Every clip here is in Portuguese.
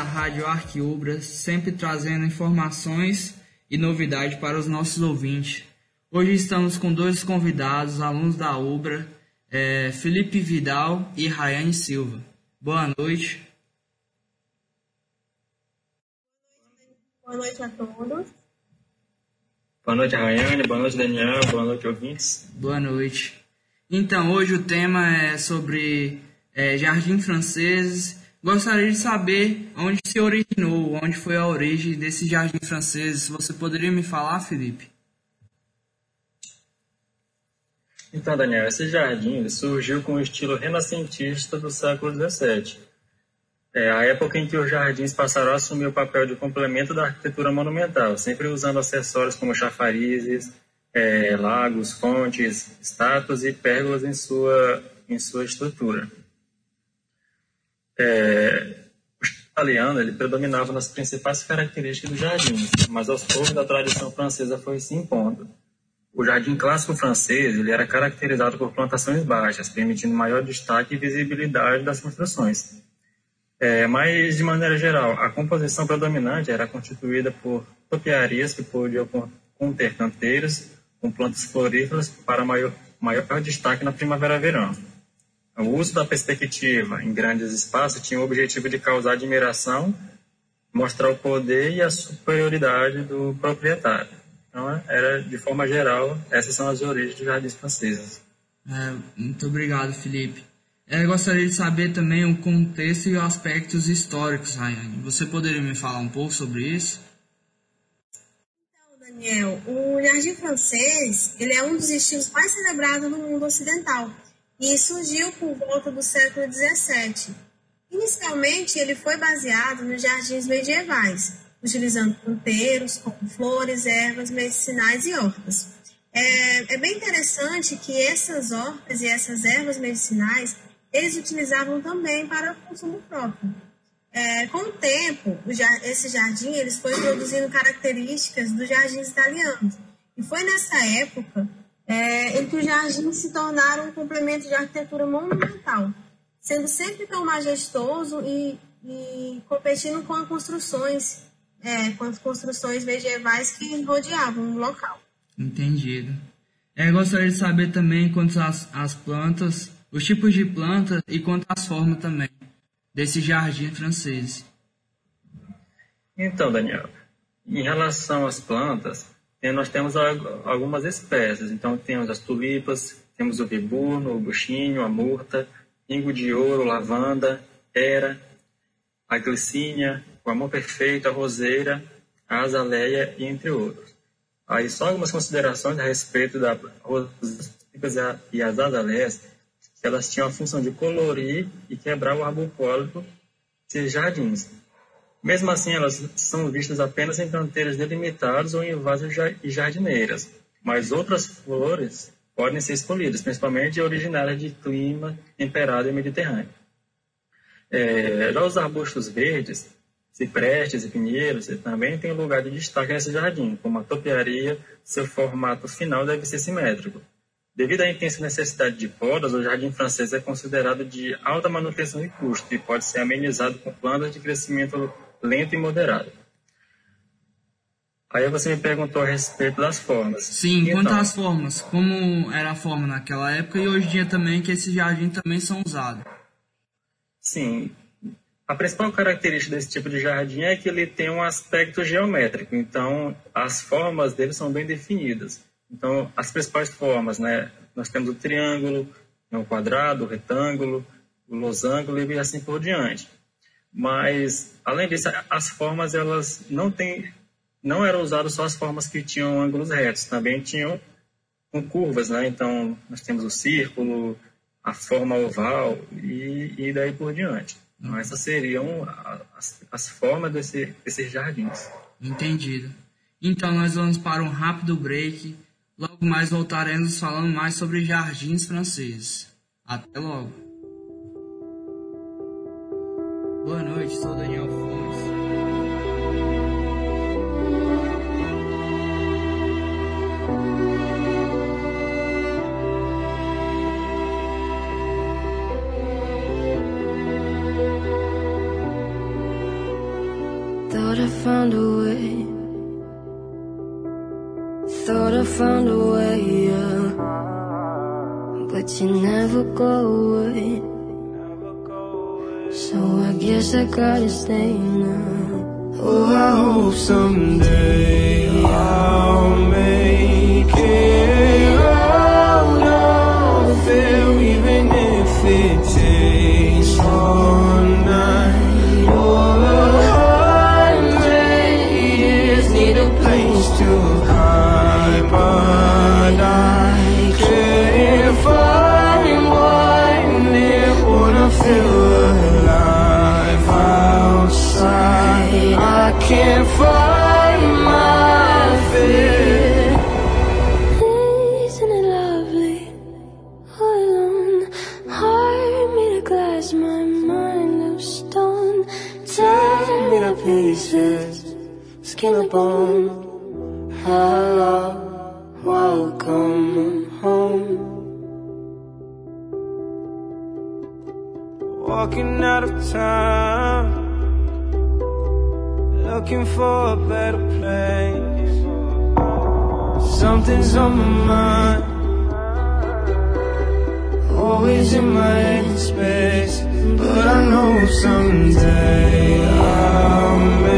da Rádio Arquiubra, sempre trazendo informações e novidade para os nossos ouvintes. Hoje estamos com dois convidados, alunos da Ubra, é, Felipe Vidal e Rayane Silva. Boa noite. Boa noite a todos. Boa noite, Rayane. Boa noite, Daniel. Boa noite, ouvintes. Boa noite. Então, hoje o tema é sobre é, jardim franceses. Gostaria de saber onde se originou, onde foi a origem desse jardim francês. Você poderia me falar, Felipe? Então, Daniel, esse jardim surgiu com o estilo renascentista do século XVII é a época em que os jardins passaram a assumir o papel de complemento da arquitetura monumental, sempre usando acessórios como chafarizes, é, lagos, fontes, estátuas e pérgolas em sua, em sua estrutura. É, o italiano ele predominava nas principais características do jardim, mas aos poucos a tradição francesa foi se impondo. O jardim clássico francês ele era caracterizado por plantações baixas, permitindo maior destaque e visibilidade das construções. É, mas, de maneira geral, a composição predominante era constituída por topiarias que podiam conter canteiros com plantas floríferas para maior, maior destaque na primavera-verão. O uso da perspectiva em grandes espaços tinha o objetivo de causar admiração, mostrar o poder e a superioridade do proprietário. Então, era, de forma geral, essas são as origens dos jardins franceses. É, muito obrigado, Felipe. Eu gostaria de saber também o contexto e os aspectos históricos, Rayane. Você poderia me falar um pouco sobre isso? Então, Daniel, o jardim francês ele é um dos estilos mais celebrados no mundo ocidental e surgiu por volta do século XVII. Inicialmente, ele foi baseado nos jardins medievais, utilizando canteiros como flores, ervas medicinais e hortas. É, é bem interessante que essas hortas e essas ervas medicinais eles utilizavam também para consumo próprio. É, com o tempo, esse jardim eles foi produzindo características dos jardins italianos. E foi nessa época é, que os jardins se tornaram um complemento de arquitetura monumental, sendo sempre tão majestoso e, e competindo com as construções, é, com as construções medievais que rodeavam o local. Entendido. É, gostaria de saber também quantas as, as plantas os tipos de plantas e quanto às formas também desse jardim francês. Então, Daniel, em relação às plantas, nós temos algumas espécies. Então, temos as tulipas, temos o bibuno, o buchinho, a murta, pingo de ouro, lavanda, era, a glicínia, o amor perfeito, a roseira, a azaleia entre outros. Aí só algumas considerações a respeito da rosas e as azaleias elas tinham a função de colorir e quebrar o arbocólico de jardins. Mesmo assim, elas são vistas apenas em canteiros delimitados ou em vasos e jardineiras, mas outras flores podem ser escolhidas, principalmente originárias de clima temperado e mediterrâneo. É, já os arbustos verdes, ciprestes e pinheiros, também têm lugar de destaque nesse jardim, como a topiaria, seu formato final deve ser simétrico, Devido à intensa necessidade de podas, o jardim francês é considerado de alta manutenção e custo e pode ser amenizado com plantas de crescimento lento e moderado. Aí você me perguntou a respeito das formas. Sim, então, quanto às formas, como era a forma naquela época e hoje em dia também que esses jardins também são usados? Sim, a principal característica desse tipo de jardim é que ele tem um aspecto geométrico, então as formas dele são bem definidas. Então, as principais formas, né? Nós temos o triângulo, né, o quadrado, o retângulo, o losango e assim por diante. Mas, além disso, as formas, elas não têm, não eram usadas só as formas que tinham ângulos retos, também tinham com curvas, né? Então, nós temos o círculo, a forma oval e, e daí por diante. Então, essas seriam as, as formas desse, desses jardins. Entendido. Então, nós vamos para um rápido break Logo mais voltaremos falando mais sobre jardins franceses. Até logo. Boa noite, sou Daniel Fontes. I found a way. Thought I found a way, yeah. But you never go away. So I guess I gotta stay now. Oh, I hope someday I'll make it can't find my fear. Isn't it lovely? All alone, heart made of glass, my mind of stone. Tear me to pieces, skin and bone. Hello, welcome home. Walking out of town, looking for a better place. Something's on my mind, always in my head space. But I know someday I'll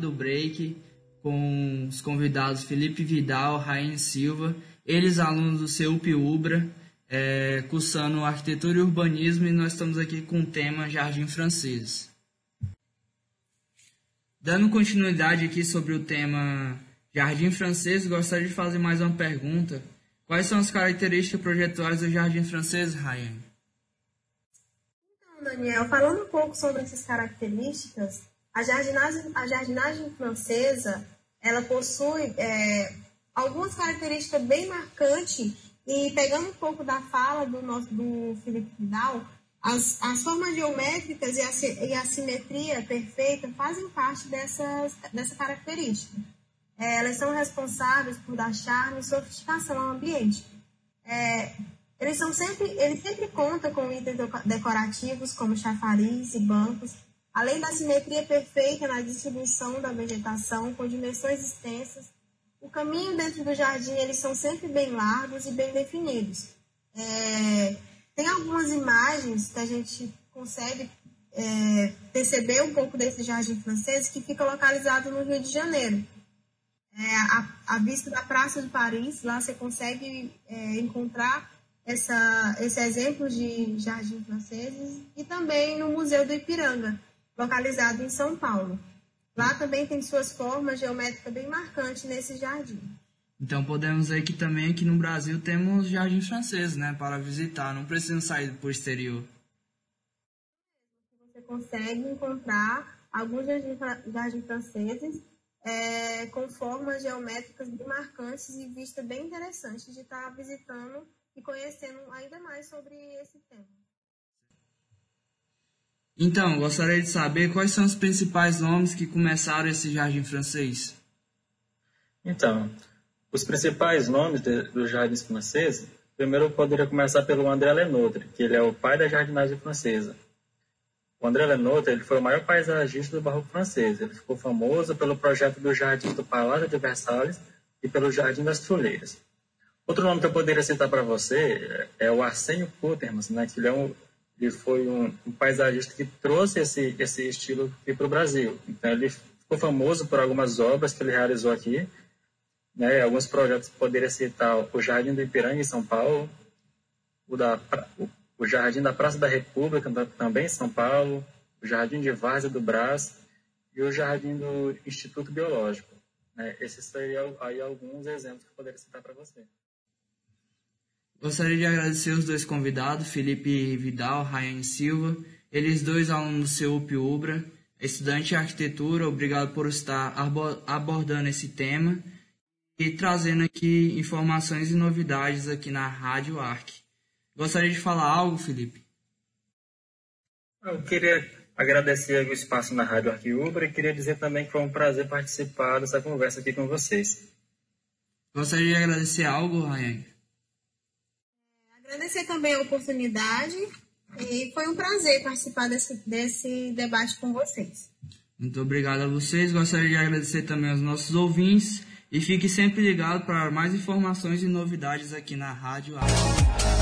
rápido break com os convidados Felipe Vidal, Raine Silva, eles alunos do CEUP Ubra, é, cursando arquitetura e urbanismo, e nós estamos aqui com o tema Jardim Francês. Dando continuidade aqui sobre o tema Jardim Francês, gostaria de fazer mais uma pergunta. Quais são as características projetuais do Jardim Francês, Ryan? Então, Daniel, falando um pouco sobre essas características, a jardinagem, a jardinagem francesa, ela possui é, algumas características bem marcantes e pegando um pouco da fala do nosso do Felipe Vidal, as, as formas geométricas e a, e a simetria perfeita fazem parte dessas, dessa característica. É, elas são responsáveis por dar charme e sofisticação ao ambiente. É, eles são sempre, ele sempre conta com itens deco- decorativos como chafariz e bancos, além da simetria perfeita na distribuição da vegetação com dimensões extensas. O caminho dentro do jardim eles são sempre bem largos e bem definidos. É, tem algumas imagens que a gente consegue é, perceber um pouco desse jardim francês que fica localizado no Rio de Janeiro. É, a, a vista da Praça de Paris, lá você consegue é, encontrar essa, esse exemplo de jardim franceses e também no Museu do Ipiranga, localizado em São Paulo. Lá também tem suas formas geométricas bem marcantes nesse jardim. Então podemos ver que também aqui no Brasil temos Jardim Francês, né, para visitar, não precisam sair para o exterior. Você consegue encontrar alguns jardins jardins franceses é, com formas geométricas bem marcantes e vista bem interessante de estar visitando e conhecendo ainda mais sobre esse tema. Então, gostaria de saber quais são os principais nomes que começaram esse jardim francês. Então, os principais nomes de- dos jardins franceses, Primeiro eu poderia começar pelo André Lenotre, que ele é o pai da jardinagem francesa. O André Lenotre ele foi o maior paisagista do barroco francês. Ele ficou famoso pelo projeto do Jardim do Palácio de Versalhes e pelo Jardim das Troleiras. Outro nome que eu poderia citar para você é o Arsênio Kutermans, né, que ele, é um, ele foi um, um, paisagista que trouxe esse, esse estilo aqui para o Brasil. Então, ele ficou famoso por algumas obras que ele realizou aqui, né, alguns projetos poderia citar o Jardim do Ipiranga, em São Paulo, o, da, o Jardim da Praça da República, também em São Paulo, o Jardim de Várzea do Brás e o Jardim do Instituto Biológico. Né? Esses seriam aí alguns exemplos que eu poderia citar para você. Gostaria de agradecer os dois convidados, Felipe Vidal, Rayane Silva, eles dois alunos do CEUP Ubra, estudante de arquitetura, obrigado por estar abordando esse tema e trazendo aqui informações e novidades aqui na Rádio Arc. Gostaria de falar algo, Felipe? Eu queria agradecer o espaço na Rádio Arquiubra e queria dizer também que foi um prazer participar dessa conversa aqui com vocês. Gostaria de agradecer algo, Rayane? Agradecer também a oportunidade e foi um prazer participar desse, desse debate com vocês. Muito obrigado a vocês. Gostaria de agradecer também aos nossos ouvintes e fique sempre ligado para mais informações e novidades aqui na Rádio Arte.